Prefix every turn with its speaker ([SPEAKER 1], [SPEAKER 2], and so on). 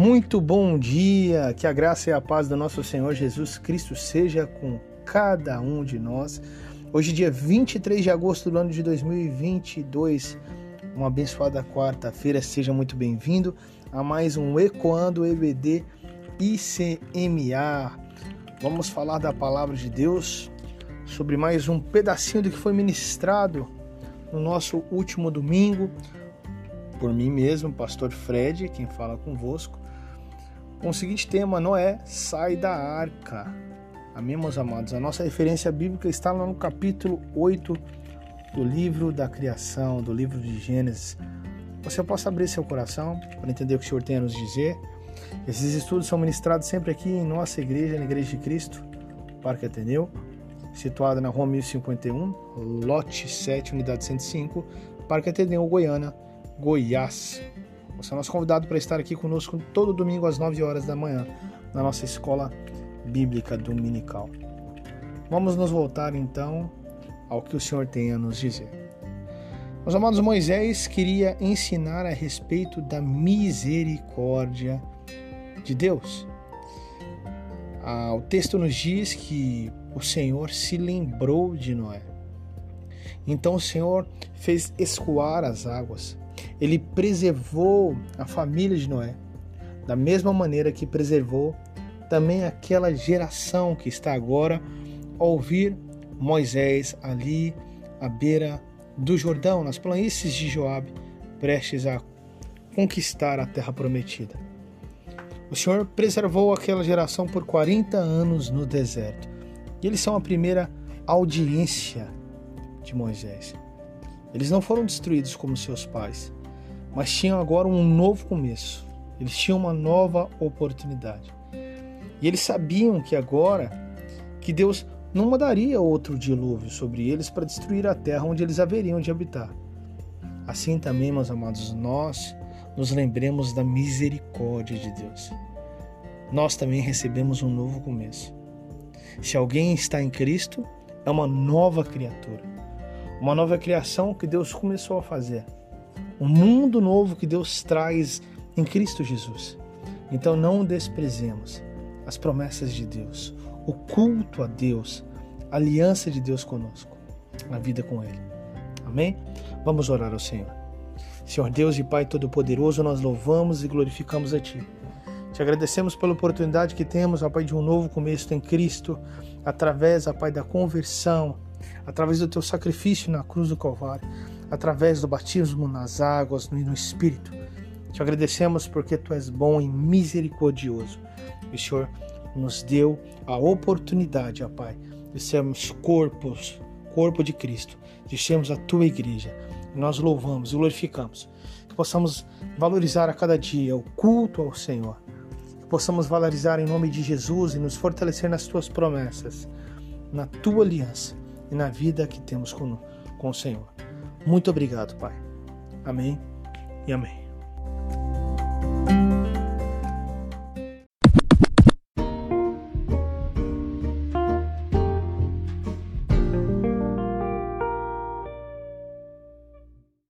[SPEAKER 1] Muito bom dia, que a graça e a paz do nosso Senhor Jesus Cristo seja com cada um de nós. Hoje, dia 23 de agosto do ano de 2022, uma abençoada quarta-feira, seja muito bem-vindo a mais um Ecoando EBD ICMA. Vamos falar da palavra de Deus sobre mais um pedacinho do que foi ministrado no nosso último domingo por mim mesmo, pastor Fred, quem fala convosco, com o seguinte tema: Noé, sai da arca. Amém, meus amados? A nossa referência bíblica está lá no capítulo 8 do livro da criação, do livro de Gênesis. Você possa abrir seu coração para entender o que o Senhor tem a nos dizer. Esses estudos são ministrados sempre aqui em nossa igreja, na Igreja de Cristo, Parque Ateneu, situada na rua 1051, lote 7, unidade 105, Parque Ateneu, Goiânia, Goiás. Você é nosso convidado para estar aqui conosco todo domingo às 9 horas da manhã, na nossa escola bíblica dominical. Vamos nos voltar então ao que o Senhor tem a nos dizer. Meus amados, Moisés queria ensinar a respeito da misericórdia de Deus. Ah, o texto nos diz que o Senhor se lembrou de Noé. Então o Senhor fez escoar as águas ele preservou a família de Noé, da mesma maneira que preservou também aquela geração que está agora a ouvir Moisés ali à beira do Jordão, nas planícies de Joabe, prestes a conquistar a terra prometida. O Senhor preservou aquela geração por 40 anos no deserto. E eles são a primeira audiência de Moisés. Eles não foram destruídos como seus pais, mas tinham agora um novo começo. Eles tinham uma nova oportunidade. E eles sabiam que agora que Deus não mandaria outro dilúvio sobre eles para destruir a terra onde eles haveriam de habitar. Assim também, meus amados, nós nos lembremos da misericórdia de Deus. Nós também recebemos um novo começo. Se alguém está em Cristo, é uma nova criatura, uma nova criação que Deus começou a fazer um mundo novo que Deus traz em Cristo Jesus. Então não desprezemos as promessas de Deus, o culto a Deus, a aliança de Deus conosco, a vida com Ele. Amém? Vamos orar ao Senhor. Senhor Deus e Pai Todo-Poderoso, nós louvamos e glorificamos a Ti. Te agradecemos pela oportunidade que temos, ó Pai, de um novo começo em Cristo, através, ó Pai, da conversão, através do Teu sacrifício na cruz do Calvário através do batismo nas águas e no Espírito. Te agradecemos porque Tu és bom e misericordioso. E o Senhor nos deu a oportunidade, ó Pai, de sermos corpos, corpo de Cristo, de sermos a Tua igreja. Nós louvamos e glorificamos. Que possamos valorizar a cada dia o culto ao Senhor. Que possamos valorizar em nome de Jesus e nos fortalecer nas Tuas promessas, na Tua aliança e na vida que temos com, com o Senhor. Muito obrigado, Pai. Amém e amém.